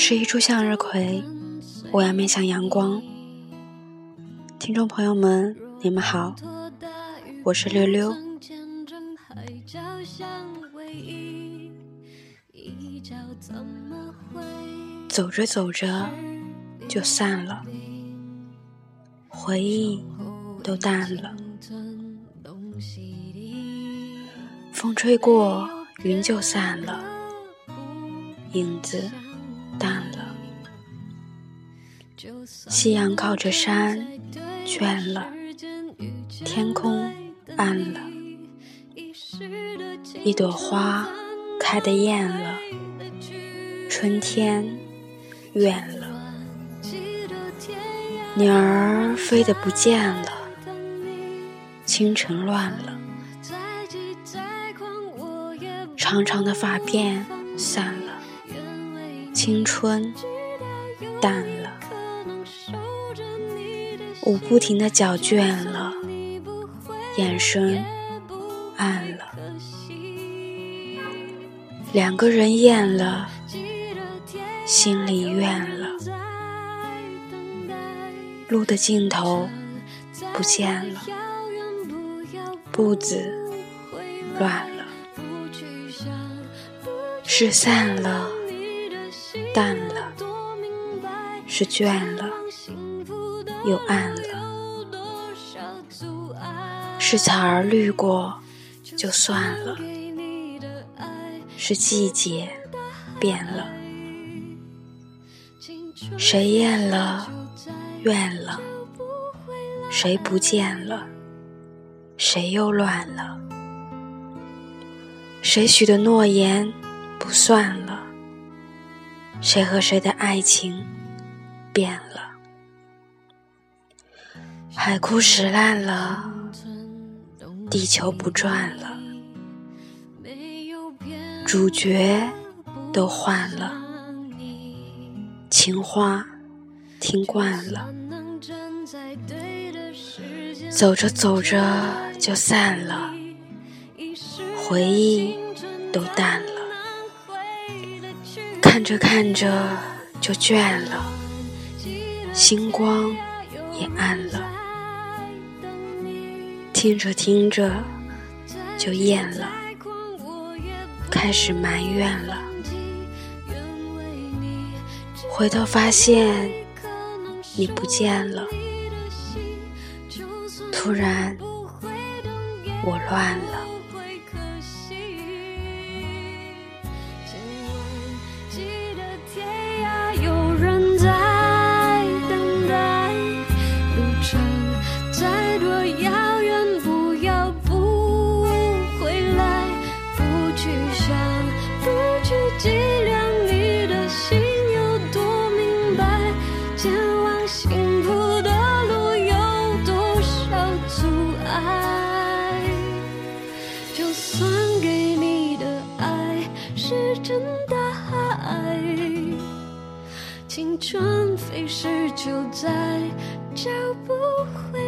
是一株向日葵，我要面向阳光。听众朋友们，你们好，我是溜溜。走着走着就散了，回忆都淡了。风吹过，云就散了，影子淡了。夕阳靠着山，倦了，天空暗了，一朵花开得艳了，春天。远了，鸟儿飞得不见了，清晨乱了，长长的发辫散了，青春淡了，我不停的脚倦了，眼神暗了，两个人厌了。心里怨了，路的尽头不见了，步子乱了，失散了，淡了，是倦了，又暗了，是草儿绿过就算了，是季节变了。谁厌了，怨了；谁不见了，谁又乱了；谁许的诺言不算了，谁和谁的爱情变了。海枯石烂了，地球不转了，主角都换了。情话听惯了，走着走着就散了，回忆都淡了，看着看着就倦了，星光也暗了，听着听着就厌了，开始埋怨了。回头发现你不见了，突然我乱了。幸福的路有多少阻碍？就算给你的爱是真的爱。青春飞逝就在找不回。